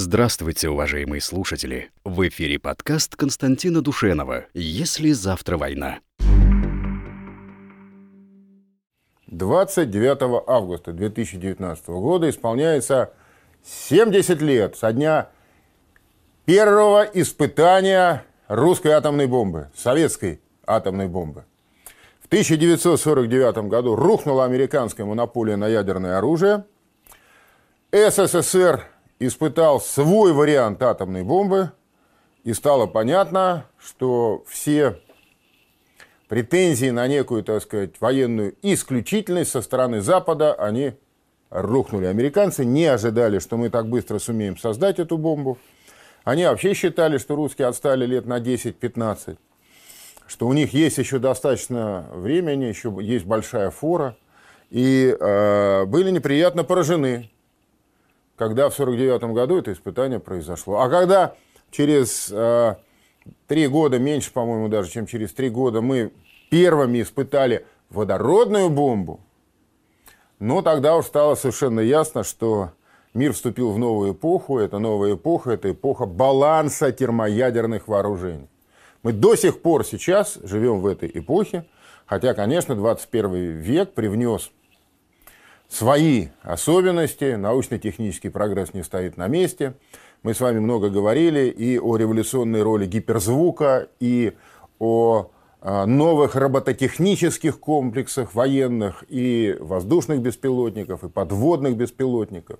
Здравствуйте, уважаемые слушатели! В эфире подкаст Константина Душенова «Если завтра война». 29 августа 2019 года исполняется 70 лет со дня первого испытания русской атомной бомбы, советской атомной бомбы. В 1949 году рухнула американская монополия на ядерное оружие. СССР испытал свой вариант атомной бомбы, и стало понятно, что все претензии на некую, так сказать, военную исключительность со стороны Запада, они рухнули. Американцы не ожидали, что мы так быстро сумеем создать эту бомбу. Они вообще считали, что русские отстали лет на 10-15, что у них есть еще достаточно времени, еще есть большая фора. И э, были неприятно поражены когда в 1949 году это испытание произошло. А когда через э, три года, меньше, по-моему, даже, чем через три года, мы первыми испытали водородную бомбу, ну, тогда уж стало совершенно ясно, что мир вступил в новую эпоху. Это новая эпоха, это эпоха баланса термоядерных вооружений. Мы до сих пор сейчас живем в этой эпохе, хотя, конечно, 21 век привнес свои особенности, научно-технический прогресс не стоит на месте. Мы с вами много говорили и о революционной роли гиперзвука, и о а, новых робототехнических комплексах военных и воздушных беспилотников, и подводных беспилотников.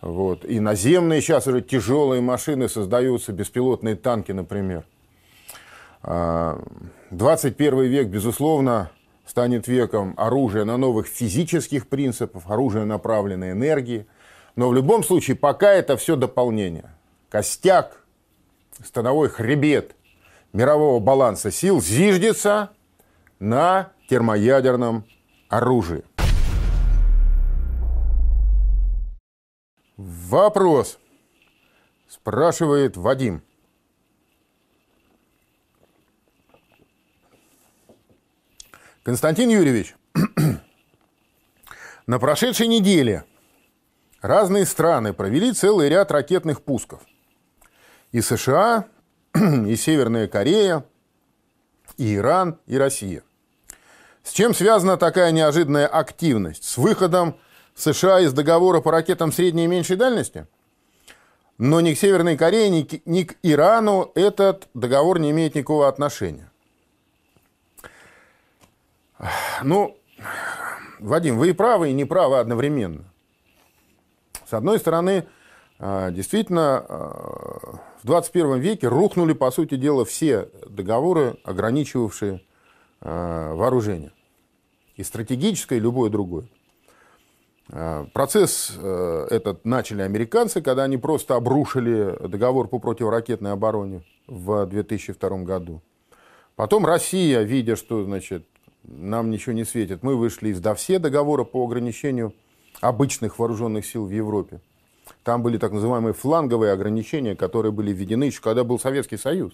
Вот. И наземные сейчас уже тяжелые машины создаются, беспилотные танки, например. 21 а, век, безусловно, станет веком оружия на новых физических принципах, оружия направленной энергии. Но в любом случае, пока это все дополнение. Костяк, становой хребет мирового баланса сил зиждется на термоядерном оружии. Вопрос, спрашивает Вадим. Константин Юрьевич, на прошедшей неделе разные страны провели целый ряд ракетных пусков. И США, и Северная Корея, и Иран, и Россия. С чем связана такая неожиданная активность? С выходом США из договора по ракетам средней и меньшей дальности? Но ни к Северной Корее, ни к, ни к Ирану этот договор не имеет никакого отношения. Ну, Вадим, вы и правы, и не правы одновременно. С одной стороны, а, действительно, а, в 21 веке рухнули, по сути дела, все договоры, ограничивавшие а, вооружение. И стратегическое, и любое другое. Процесс этот начали американцы, когда они просто обрушили договор по противоракетной обороне в 2002 году. Потом Россия, видя, что значит, нам ничего не светит. Мы вышли из ДАВСЕ договора по ограничению обычных вооруженных сил в Европе. Там были так называемые фланговые ограничения, которые были введены еще когда был Советский Союз.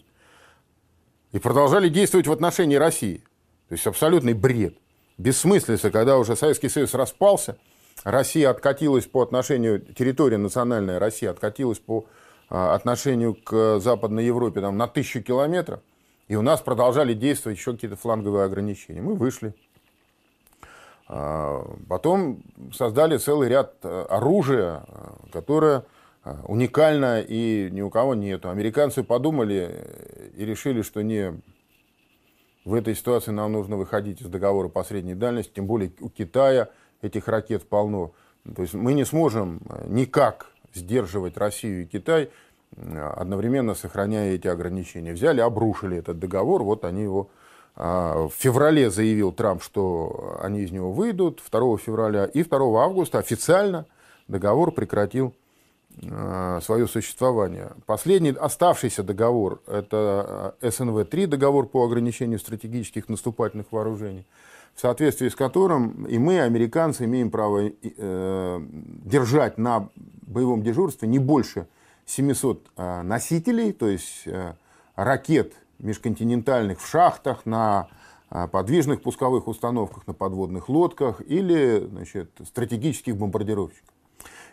И продолжали действовать в отношении России. То есть абсолютный бред. Бессмыслица, когда уже Советский Союз распался, Россия откатилась по отношению, территория национальная Россия откатилась по а, отношению к Западной Европе там, на тысячу километров. И у нас продолжали действовать еще какие-то фланговые ограничения. Мы вышли. А, потом создали целый ряд э, оружия, э, которое э, уникально и ни у кого нету. Американцы подумали и решили, что не в этой ситуации нам нужно выходить из договора по средней дальности, тем более у Китая этих ракет полно. То есть мы не сможем никак сдерживать Россию и Китай одновременно сохраняя эти ограничения. Взяли, обрушили этот договор, вот они его... А, в феврале заявил Трамп, что они из него выйдут 2 февраля, и 2 августа официально договор прекратил а, свое существование. Последний оставшийся договор – это а, СНВ-3, договор по ограничению стратегических наступательных вооружений, в соответствии с которым и мы, американцы, имеем право э, держать на боевом дежурстве не больше – 700 э, носителей, то есть э, ракет межконтинентальных в шахтах, на э, подвижных пусковых установках, на подводных лодках или значит, стратегических бомбардировщиков.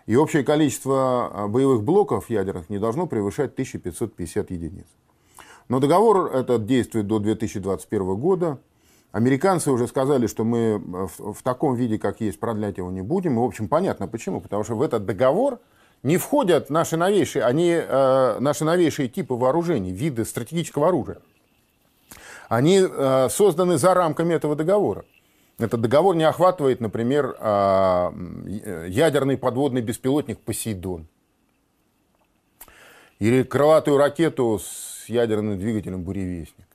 И общее количество а, боевых блоков ядерных не должно превышать 1550 единиц. Но договор этот действует до 2021 года. Американцы уже сказали, что мы в, в таком виде, как есть, продлять его не будем. И, в общем, понятно почему. Потому что в этот договор не входят наши новейшие, они, э, наши новейшие типы вооружений, виды стратегического оружия. Они э, созданы за рамками этого договора. Этот договор не охватывает, например, э, ядерный подводный беспилотник «Посейдон» или крылатую ракету с ядерным двигателем «Буревестник».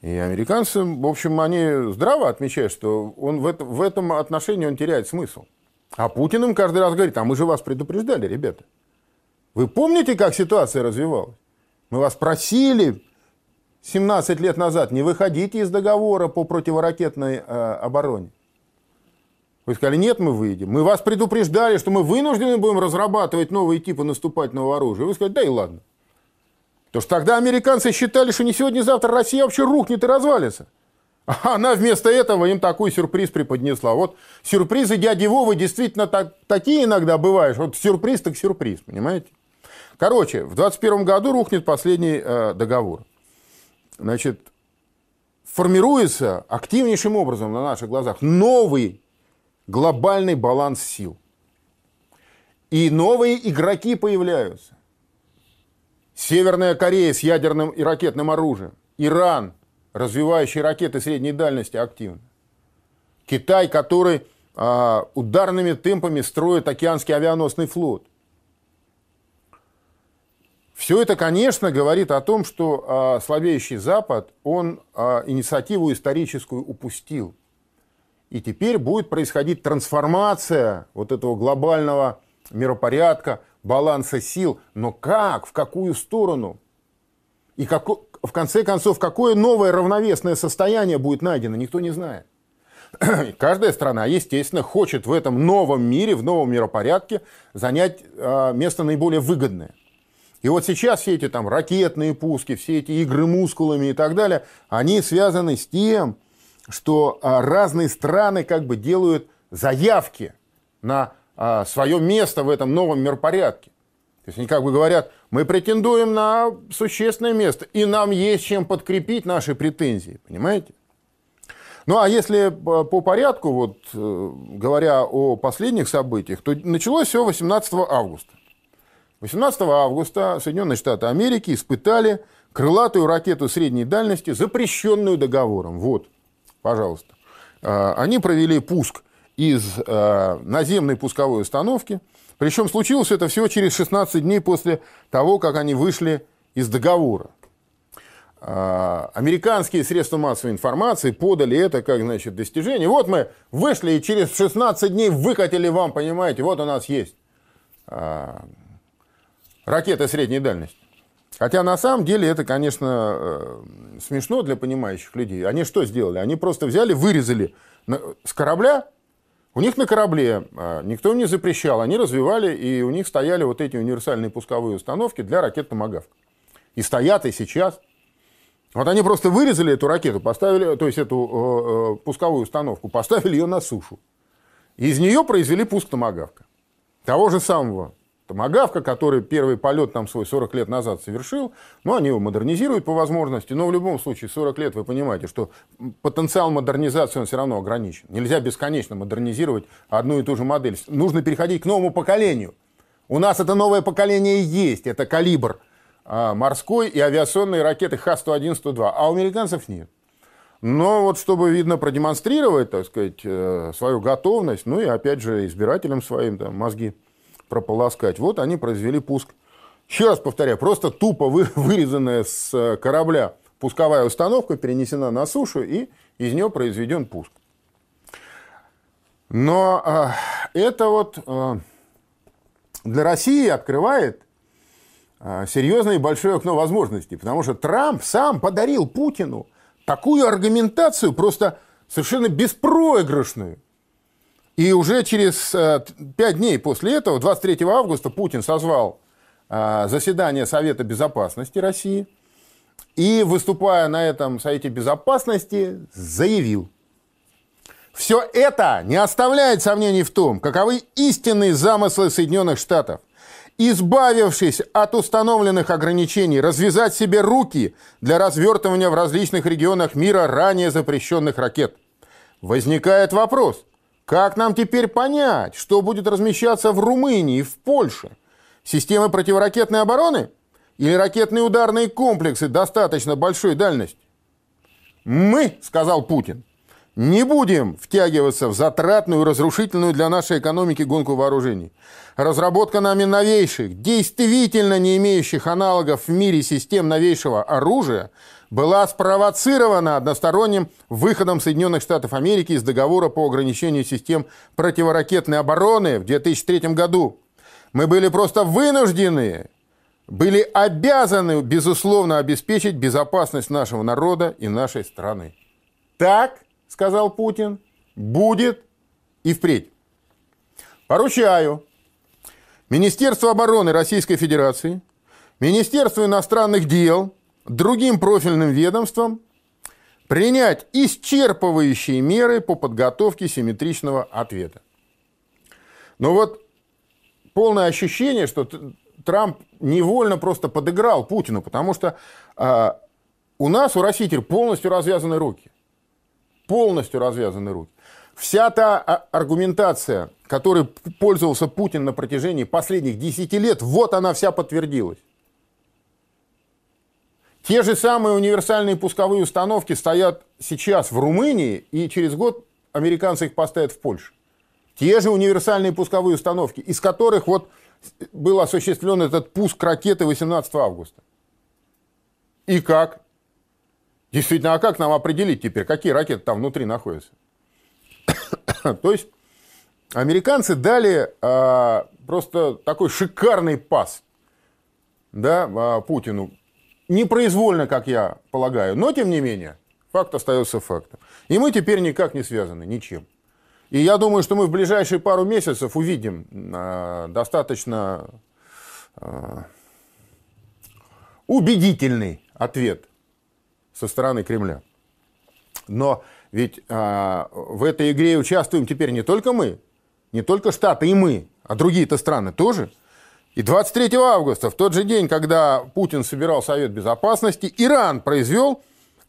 И американцы, в общем, они здраво отмечают, что он в, это, в этом отношении он теряет смысл. А Путин им каждый раз говорит, а мы же вас предупреждали, ребята. Вы помните, как ситуация развивалась? Мы вас просили 17 лет назад, не выходите из договора по противоракетной э, обороне. Вы сказали, нет, мы выйдем. Мы вас предупреждали, что мы вынуждены будем разрабатывать новые типы наступательного оружия. Вы сказали, да и ладно. Потому что тогда американцы считали, что не сегодня-завтра Россия вообще рухнет и развалится. Она вместо этого им такой сюрприз преподнесла. Вот сюрпризы дяди Вовы действительно так, такие иногда бывают. Вот сюрприз так сюрприз, понимаете? Короче, в 2021 году рухнет последний э, договор. Значит, формируется активнейшим образом на наших глазах новый глобальный баланс сил. И новые игроки появляются. Северная Корея с ядерным и ракетным оружием. Иран – развивающий ракеты средней дальности активно. Китай, который а, ударными темпами строит океанский авианосный флот. Все это, конечно, говорит о том, что а, слабеющий Запад, он а, инициативу историческую упустил. И теперь будет происходить трансформация вот этого глобального миропорядка, баланса сил. Но как, в какую сторону? И как, в конце концов, какое новое равновесное состояние будет найдено, никто не знает. Каждая страна, естественно, хочет в этом новом мире, в новом миропорядке занять э, место наиболее выгодное. И вот сейчас все эти там ракетные пуски, все эти игры мускулами и так далее, они связаны с тем, что а, разные страны как бы делают заявки на а, свое место в этом новом миропорядке. Есть они как бы говорят, мы претендуем на существенное место, и нам есть чем подкрепить наши претензии, понимаете? Ну а если по порядку, вот э, говоря о последних событиях, то началось все 18 августа. 18 августа Соединенные Штаты Америки испытали крылатую ракету средней дальности, запрещенную договором. Вот, пожалуйста. А, они провели пуск из э, наземной пусковой установки – причем случилось это всего через 16 дней после того, как они вышли из договора. А, американские средства массовой информации подали это как значит, достижение. Вот мы вышли и через 16 дней выкатили вам, понимаете, вот у нас есть а, ракета средней дальности. Хотя на самом деле это, конечно, э, смешно для понимающих людей. Они что сделали? Они просто взяли, вырезали с корабля у них на корабле а, никто им не запрещал, они развивали, и у них стояли вот эти универсальные пусковые установки для ракет «Томагавк». И стоят и сейчас. Вот они просто вырезали эту ракету, поставили, то есть эту э, э, пусковую установку, поставили ее на сушу. Из нее произвели пуск «Томагавка». Того же самого Томагавка, который первый полет там свой 40 лет назад совершил, ну, они его модернизируют по возможности, но в любом случае 40 лет вы понимаете, что потенциал модернизации он все равно ограничен. Нельзя бесконечно модернизировать одну и ту же модель. Нужно переходить к новому поколению. У нас это новое поколение есть, это калибр а, морской и авиационной ракеты Х-101-102, а у американцев нет. Но вот чтобы, видно, продемонстрировать, так сказать, э, свою готовность, ну и опять же избирателям своим там, мозги прополоскать. Вот они произвели пуск. Еще раз повторяю, просто тупо вы, вырезанная с э, корабля пусковая установка перенесена на сушу, и из нее произведен пуск. Но э, это вот э, для России открывает э, серьезное и большое окно возможностей, потому что Трамп сам подарил Путину такую аргументацию, просто совершенно беспроигрышную. И уже через э, пять дней после этого, 23 августа, Путин созвал э, заседание Совета Безопасности России и, выступая на этом Совете Безопасности, заявил, Все это не оставляет сомнений в том, каковы истинные замыслы Соединенных Штатов. Избавившись от установленных ограничений, развязать себе руки для развертывания в различных регионах мира ранее запрещенных ракет. Возникает вопрос, как нам теперь понять, что будет размещаться в Румынии в Польше? Системы противоракетной обороны? Или ракетные ударные комплексы достаточно большой дальности? Мы, сказал Путин, не будем втягиваться в затратную, разрушительную для нашей экономики гонку вооружений. Разработка нами новейших, действительно не имеющих аналогов в мире систем новейшего оружия была спровоцирована односторонним выходом Соединенных Штатов Америки из договора по ограничению систем противоракетной обороны в 2003 году. Мы были просто вынуждены, были обязаны, безусловно, обеспечить безопасность нашего народа и нашей страны. Так сказал Путин, будет и впредь. Поручаю Министерству обороны Российской Федерации, Министерству иностранных дел, другим профильным ведомствам принять исчерпывающие меры по подготовке симметричного ответа. Но вот полное ощущение, что Трамп невольно просто подыграл Путину, потому что э, у нас, у России, полностью развязаны руки полностью развязаны руки. Вся та а, аргументация, которой пользовался Путин на протяжении последних 10 лет, вот она вся подтвердилась. Те же самые универсальные пусковые установки стоят сейчас в Румынии, и через год американцы их поставят в Польшу. Те же универсальные пусковые установки, из которых вот был осуществлен этот пуск ракеты 18 августа. И как? Действительно, а как нам определить теперь, какие ракеты там внутри находятся? То есть американцы дали а, просто такой шикарный пас да, а, Путину. Непроизвольно, как я полагаю, но тем не менее, факт остается фактом. И мы теперь никак не связаны, ничем. И я думаю, что мы в ближайшие пару месяцев увидим а, достаточно а, убедительный ответ со стороны Кремля. Но ведь а, в этой игре участвуем теперь не только мы, не только Штаты и мы, а другие-то страны тоже. И 23 августа, в тот же день, когда Путин собирал Совет Безопасности, Иран произвел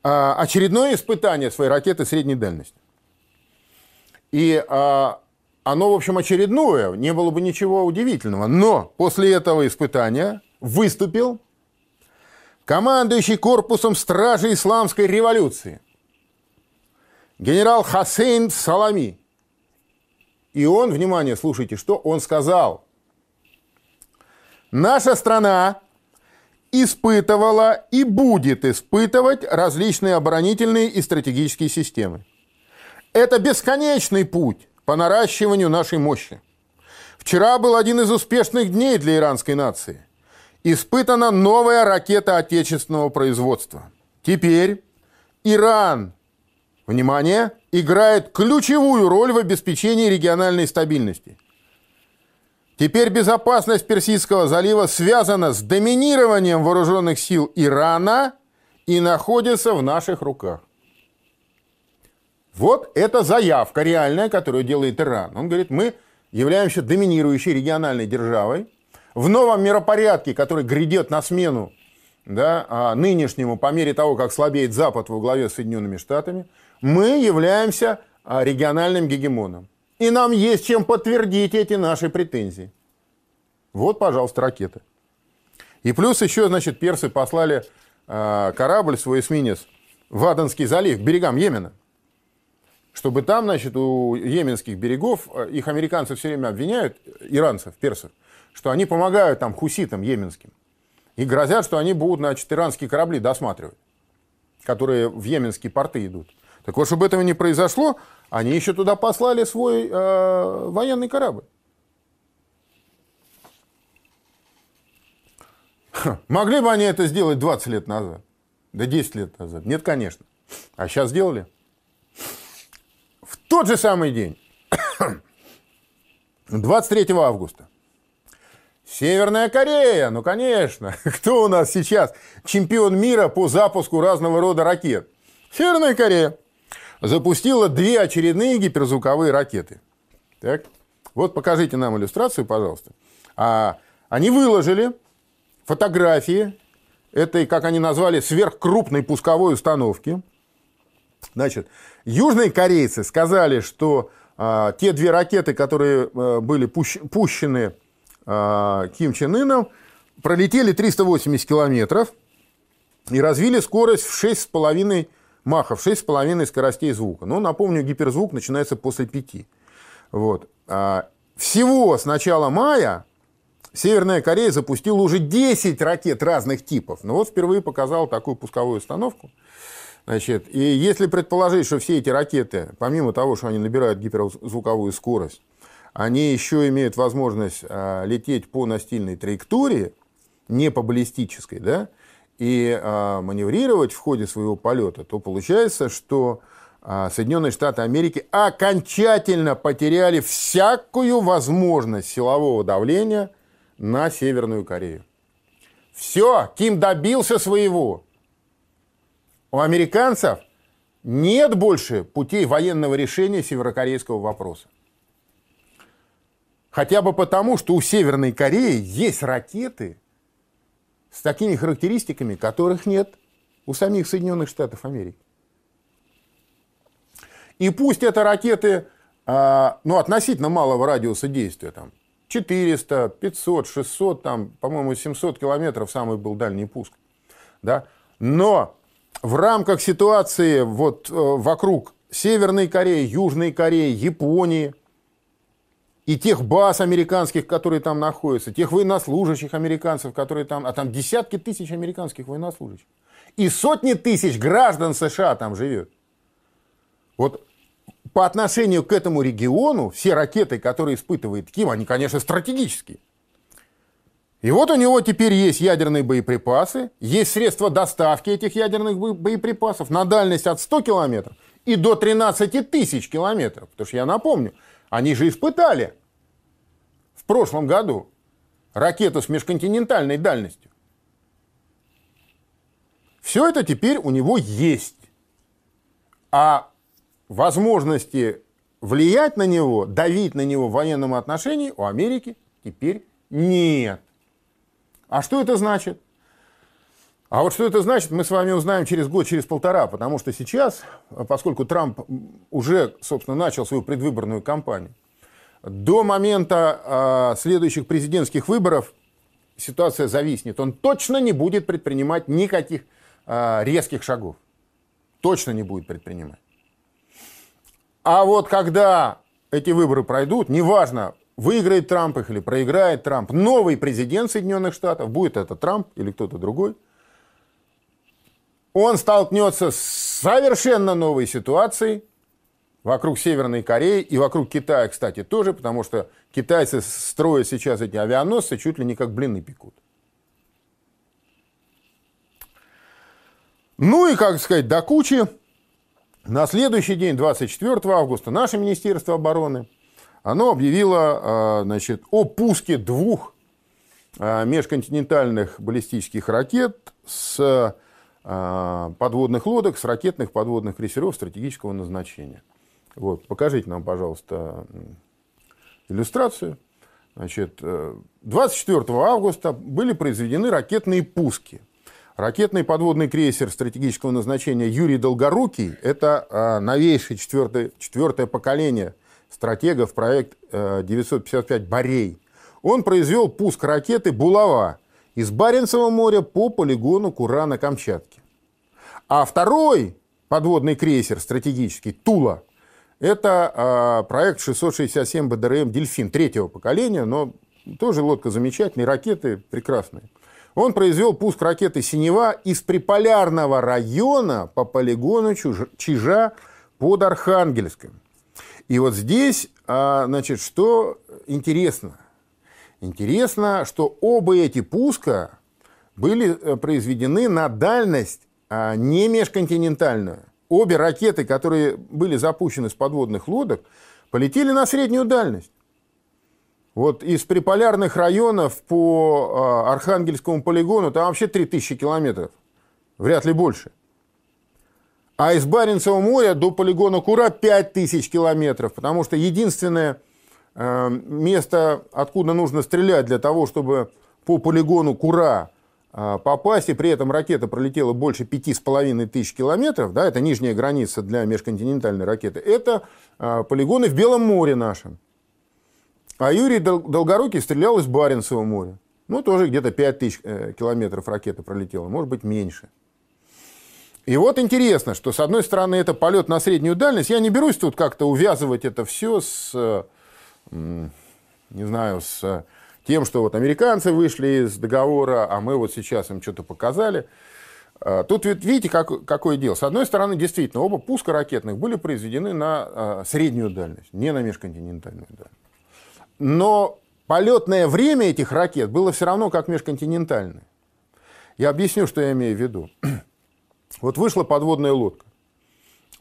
а, очередное испытание своей ракеты средней дальности. И а, оно, в общем, очередное, не было бы ничего удивительного. Но после этого испытания выступил командующий корпусом стражи исламской революции, генерал Хасейн Салами. И он, внимание, слушайте, что он сказал. Наша страна испытывала и будет испытывать различные оборонительные и стратегические системы. Это бесконечный путь по наращиванию нашей мощи. Вчера был один из успешных дней для иранской нации – испытана новая ракета отечественного производства. Теперь Иран, внимание, играет ключевую роль в обеспечении региональной стабильности. Теперь безопасность Персидского залива связана с доминированием вооруженных сил Ирана и находится в наших руках. Вот это заявка реальная, которую делает Иран. Он говорит, мы являемся доминирующей региональной державой, в новом миропорядке, который грядет на смену да, а, нынешнему по мере того, как слабеет Запад во главе с Соединенными Штатами, мы являемся а, региональным гегемоном. И нам есть чем подтвердить эти наши претензии. Вот, пожалуйста, ракеты. И плюс еще, значит, персы послали э, корабль, свой эсминец, в Аденский залив, к берегам Йемена. Чтобы там, значит, у йеменских берегов, их американцы все время обвиняют, иранцев, персов, что они помогают там хуситам йеменским. И грозят, что они будут, значит, иранские корабли досматривать, которые в йеменские порты идут. Так вот, чтобы этого не произошло, они еще туда послали свой э, военный корабль. Могли бы они это сделать 20 лет назад? Да 10 лет назад? Нет, конечно. А сейчас сделали. В тот же самый день, 23 августа, Северная Корея, ну конечно. Кто у нас сейчас чемпион мира по запуску разного рода ракет? Северная Корея. запустила две очередные гиперзвуковые ракеты. Так? Вот покажите нам иллюстрацию, пожалуйста. А, они выложили фотографии этой, как они назвали, сверхкрупной пусковой установки. Значит, южные корейцы сказали, что а, те две ракеты, которые а, были пущ, пущены Ким Чен Ыном, пролетели 380 километров и развили скорость в 6,5 махов, 6,5 скоростей звука. Но, напомню, гиперзвук начинается после 5. Вот. А, всего с начала мая Северная Корея запустила уже 10 ракет разных типов. Но вот впервые показала такую пусковую установку. Значит, и если предположить, что все эти ракеты, помимо того, что они набирают гиперзвуковую скорость, они еще имеют возможность а, лететь по настильной траектории, не по баллистической, да, и а, маневрировать в ходе своего полета, то получается, что а, Соединенные Штаты Америки окончательно потеряли всякую возможность силового давления на Северную Корею. Все, Ким добился своего. У американцев нет больше путей военного решения северокорейского вопроса. Хотя бы потому, что у Северной Кореи есть ракеты с такими характеристиками, которых нет у самих Соединенных Штатов Америки. И пусть это ракеты а, ну, относительно малого радиуса действия, там, 400, 500, 600, там, по-моему, 700 километров самый был дальний пуск. Да? Но в рамках ситуации вот э, вокруг Северной Кореи, Южной Кореи, Японии, и тех баз американских, которые там находятся, тех военнослужащих американцев, которые там, а там десятки тысяч американских военнослужащих, и сотни тысяч граждан США там живет. Вот по отношению к этому региону все ракеты, которые испытывает Ким, они, конечно, стратегические. И вот у него теперь есть ядерные боеприпасы, есть средства доставки этих ядерных боеприпасов на дальность от 100 километров и до 13 тысяч километров. Потому что я напомню, они же испытали прошлом году ракету с межконтинентальной дальностью. Все это теперь у него есть. А возможности влиять на него, давить на него в военном отношении у Америки теперь нет. А что это значит? А вот что это значит, мы с вами узнаем через год, через полтора, потому что сейчас, поскольку Трамп уже, собственно, начал свою предвыборную кампанию, до момента э, следующих президентских выборов ситуация зависнет. Он точно не будет предпринимать никаких э, резких шагов. Точно не будет предпринимать. А вот когда эти выборы пройдут, неважно, выиграет Трамп их или проиграет Трамп, новый президент Соединенных Штатов, будет это Трамп или кто-то другой – он столкнется с совершенно новой ситуацией вокруг Северной Кореи и вокруг Китая, кстати, тоже, потому что китайцы строят сейчас эти авианосцы чуть ли не как блины пекут. Ну и, как сказать, до кучи, на следующий день, 24 августа, наше Министерство обороны, оно объявило а, значит, о пуске двух а, межконтинентальных баллистических ракет с а, подводных лодок с ракетных подводных крейсеров стратегического назначения. Вот, покажите нам, пожалуйста, иллюстрацию. Значит, 24 э, августа были произведены ракетные пуски. Ракетный подводный крейсер стратегического назначения Юрий Долгорукий – это а, новейшее четвертое, четвертое поколение стратегов проект 955 э, «Борей». Он произвел пуск ракеты «Булава» из Баренцева моря по полигону Кура на Камчатке. А второй подводный крейсер стратегический «Тула» – это э, проект 667 БДРМ «Дельфин» третьего поколения, но тоже лодка замечательная, ракеты прекрасные. Он произвел пуск ракеты «Синева» из приполярного района по полигону Чижа под Архангельском. И вот здесь, а, значит, что интересно – Интересно, что оба эти пуска были э, произведены на дальность а не межконтинентальную. Обе ракеты, которые были запущены с подводных лодок, полетели на среднюю дальность. Вот из приполярных районов по а, Архангельскому полигону там вообще 3000 километров. Вряд ли больше. А из Баренцева моря до полигона Кура 5000 километров, потому что единственное э, место, откуда нужно стрелять для того, чтобы по полигону Кура попасть, и при этом ракета пролетела больше 5,5 тысяч километров, да, это нижняя граница для межконтинентальной ракеты, это э, полигоны в Белом море нашем. А Юрий Долгорукий стрелял из Баренцева моря. Ну, тоже где-то 5 тысяч э, километров ракета пролетела, может быть, меньше. И вот интересно, что, с одной стороны, это полет на среднюю дальность. Я не берусь тут как-то увязывать это все с, не знаю, с тем, что вот американцы вышли из договора, а мы вот сейчас им что-то показали. А, тут видите, как, какое дело. С одной стороны, действительно, оба пуска ракетных были произведены на а, среднюю дальность, не на межконтинентальную дальность. Но полетное время этих ракет было все равно как межконтинентальное. Я объясню, что я имею в виду. Вот вышла подводная лодка.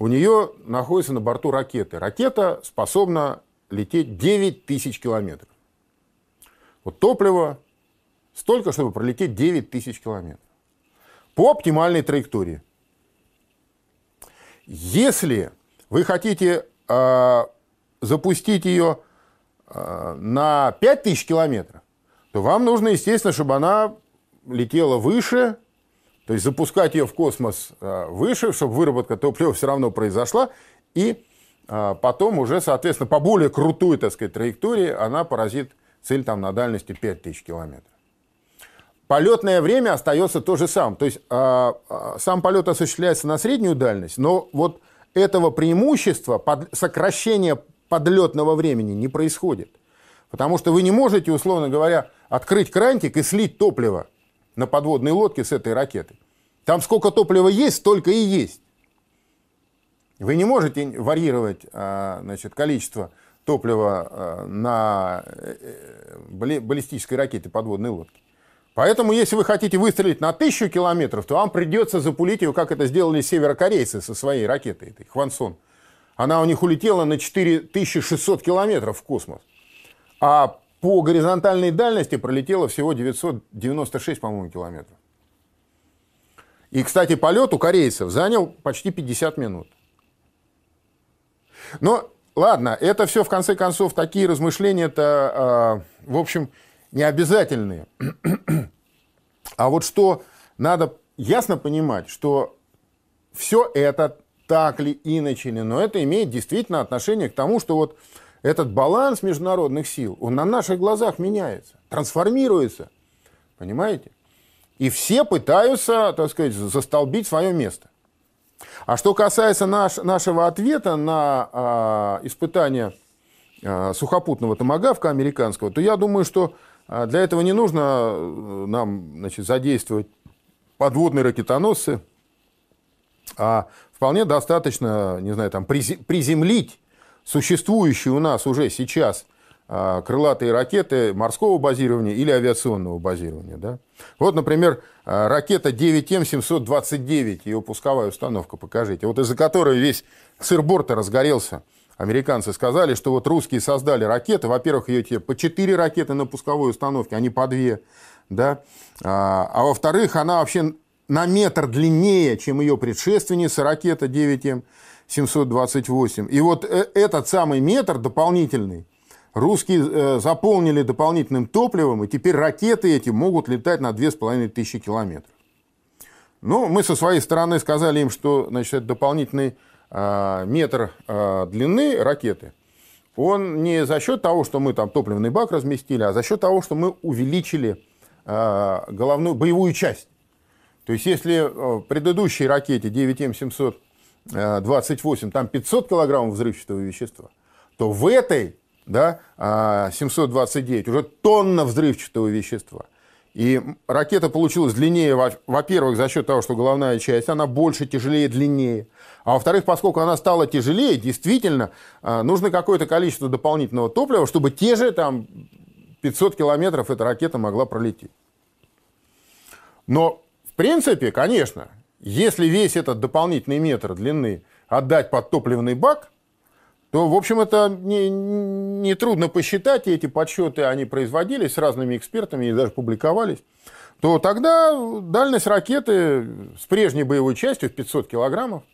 У нее находится на борту ракеты. Ракета способна лететь 9 тысяч километров. Вот топливо столько, чтобы пролететь 9 тысяч километров. По оптимальной траектории. Если вы хотите э, запустить ее Э, на 5000 километров, то вам нужно, естественно, чтобы она летела выше, то есть запускать ее в космос э, выше, чтобы выработка топлива все равно произошла, и потом уже, соответственно, по более крутой, так сказать, траектории она поразит цель там на дальности 5000 километров. Полетное время остается то же самое. То есть сам полет осуществляется на среднюю дальность, но вот этого преимущества, под, сокращения подлетного времени не происходит. Потому что вы не можете, условно говоря, открыть крантик и слить топливо на подводной лодке с этой ракеты. Там сколько топлива есть, столько и есть. Вы не можете варьировать а, значит, количество топлива а, на э, баллистической ракете подводной лодки. Поэтому, если вы хотите выстрелить на тысячу километров, то вам придется запулить ее, как это сделали северокорейцы со своей ракетой, этой Хвансон. Она у них улетела на 4600 километров в космос. А по горизонтальной дальности пролетела всего 996, по-моему, километров. И, кстати, полет у корейцев занял почти 50 минут. Но, ладно, это все, в конце концов, такие размышления-то, э, в общем, не обязательные. а вот что надо ясно понимать, что все это так ли, иначе ли, но это имеет действительно отношение к тому, что вот этот баланс международных сил, он на наших глазах меняется, трансформируется, понимаете? И все пытаются, так сказать, застолбить свое место. А что касается наш, нашего ответа на а, испытание а, сухопутного томагавка американского, то я думаю, что а, для этого не нужно э, нам значит, задействовать подводные ракетоносцы, а вполне достаточно, не знаю, там, приземлить существующие у нас уже сейчас крылатые ракеты морского базирования или авиационного базирования. Да? Вот, например, а, ракета 9М729, ее пусковая установка, покажите, вот из-за которой весь сыр-борта разгорелся. Американцы сказали, что вот русские создали ракеты, во-первых, ее те по 4 ракеты на пусковой установке, а не по 2, да? а, а во-вторых, она вообще на метр длиннее, чем ее предшественница, ракета 9М728. И вот э, этот самый метр дополнительный русские э, заполнили дополнительным топливом, и теперь ракеты эти могут летать на 2500 километров. Ну, мы со своей стороны сказали им, что значит, это дополнительный э, метр длины ракеты, он не за счет того, что мы там топливный бак разместили, а за счет того, что мы увеличили головную боевую часть. То есть, если э, в предыдущей ракете 9М728 там 500 килограммов взрывчатого вещества, то в этой да, 729 а, уже тонна взрывчатого вещества. И ракета получилась длиннее, во-первых, за счет того, что головная часть, она больше, тяжелее, длиннее. А во-вторых, поскольку она стала тяжелее, действительно, а, нужно какое-то количество дополнительного топлива, чтобы те же там 500 километров эта ракета могла пролететь. Но принципе, конечно, если весь этот дополнительный метр длины отдать под топливный бак, то, в общем, это не, не трудно посчитать, и эти подсчеты, они производились с разными экспертами и даже публиковались, то тогда дальность ракеты с прежней боевой частью в 500 килограммов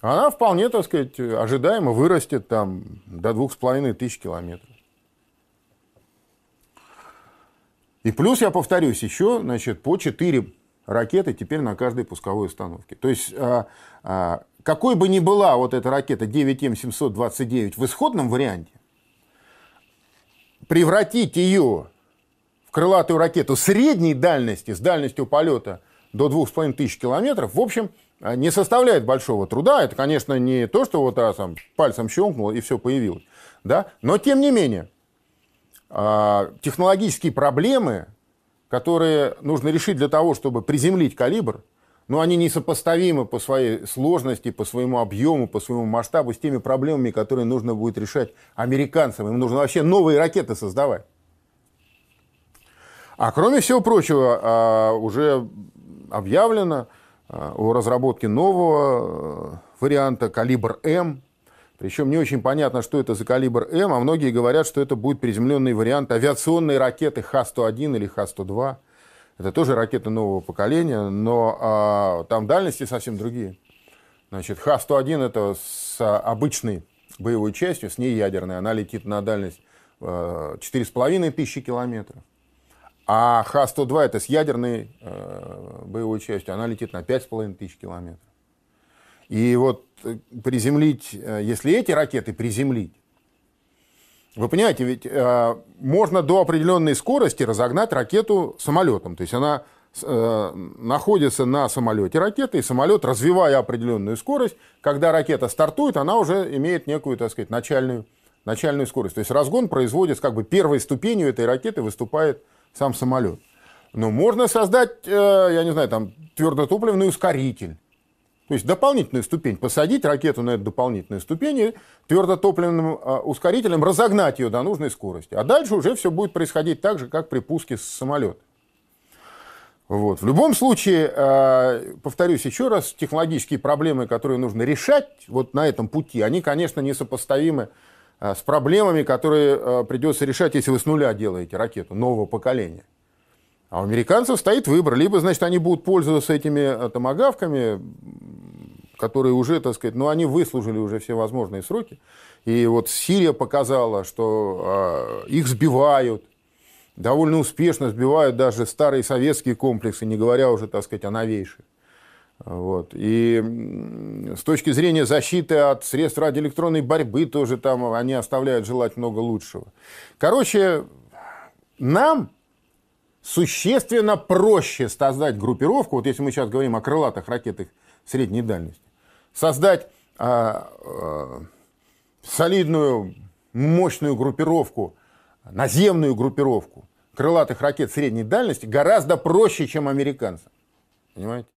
она вполне, так сказать, ожидаемо вырастет там до двух с половиной тысяч километров. И плюс, я повторюсь, еще, значит, по 4 ракеты теперь на каждой пусковой установке. То есть, а, а, какой бы ни была вот эта ракета 9М729 в исходном варианте, превратить ее в крылатую ракету средней дальности, с дальностью полета до 2500 километров, в общем, не составляет большого труда. Это, конечно, не то, что вот раз там пальцем щелкнул и все появилось. Да? Но, тем не менее, а, технологические проблемы, которые нужно решить для того, чтобы приземлить калибр, но они несопоставимы по своей сложности, по своему объему, по своему масштабу с теми проблемами, которые нужно будет решать американцам. Им нужно вообще новые ракеты создавать. А кроме всего прочего, а, уже объявлено а, о разработке нового варианта «Калибр М», причем не очень понятно, что это за калибр М, а многие говорят, что это будет приземленный вариант авиационной ракеты Х-101 или Х-102. Это тоже ракеты нового поколения, но а, там дальности совсем другие. Значит, Х-101 это с обычной боевой частью, с ней ядерной, она летит на дальность а, 4,5 тысячи километров. А Х-102 это с ядерной э, боевой частью, она летит на 5,5 тысяч километров. И вот э, приземлить, э, если эти ракеты приземлить, вы понимаете, ведь э, можно до определенной скорости разогнать ракету самолетом. То есть она э, находится на самолете ракеты, и самолет, развивая определенную скорость, когда ракета стартует, она уже имеет некую, так сказать, начальную, начальную скорость. То есть разгон производится, как бы первой ступенью этой ракеты выступает сам самолет. Но можно создать, э, я не знаю, там твердотопливный ускоритель то есть дополнительную ступень, посадить ракету на эту дополнительную ступень и твердотопливным а, ускорителем разогнать ее до нужной скорости. А дальше уже все будет происходить так же, как при пуске с самолета. Вот. В любом случае, а, повторюсь еще раз, технологические проблемы, которые нужно решать вот на этом пути, они, конечно, несопоставимы а, с проблемами, которые придется решать, если вы с нуля делаете ракету нового поколения. А у американцев стоит выбор. Либо, значит, они будут пользоваться этими томогавками, которые уже, так сказать, ну, они выслужили уже все возможные сроки. И вот Сирия показала, что э, их сбивают, довольно успешно сбивают даже старые советские комплексы, не говоря уже, так сказать, о новейших. Вот. И с точки зрения защиты от средств радиоэлектронной борьбы тоже там они оставляют желать много лучшего. Короче, нам существенно проще создать группировку, вот если мы сейчас говорим о крылатых ракетах средней дальности, создать а, а, солидную, мощную группировку, наземную группировку крылатых ракет средней дальности гораздо проще, чем американцам. Понимаете?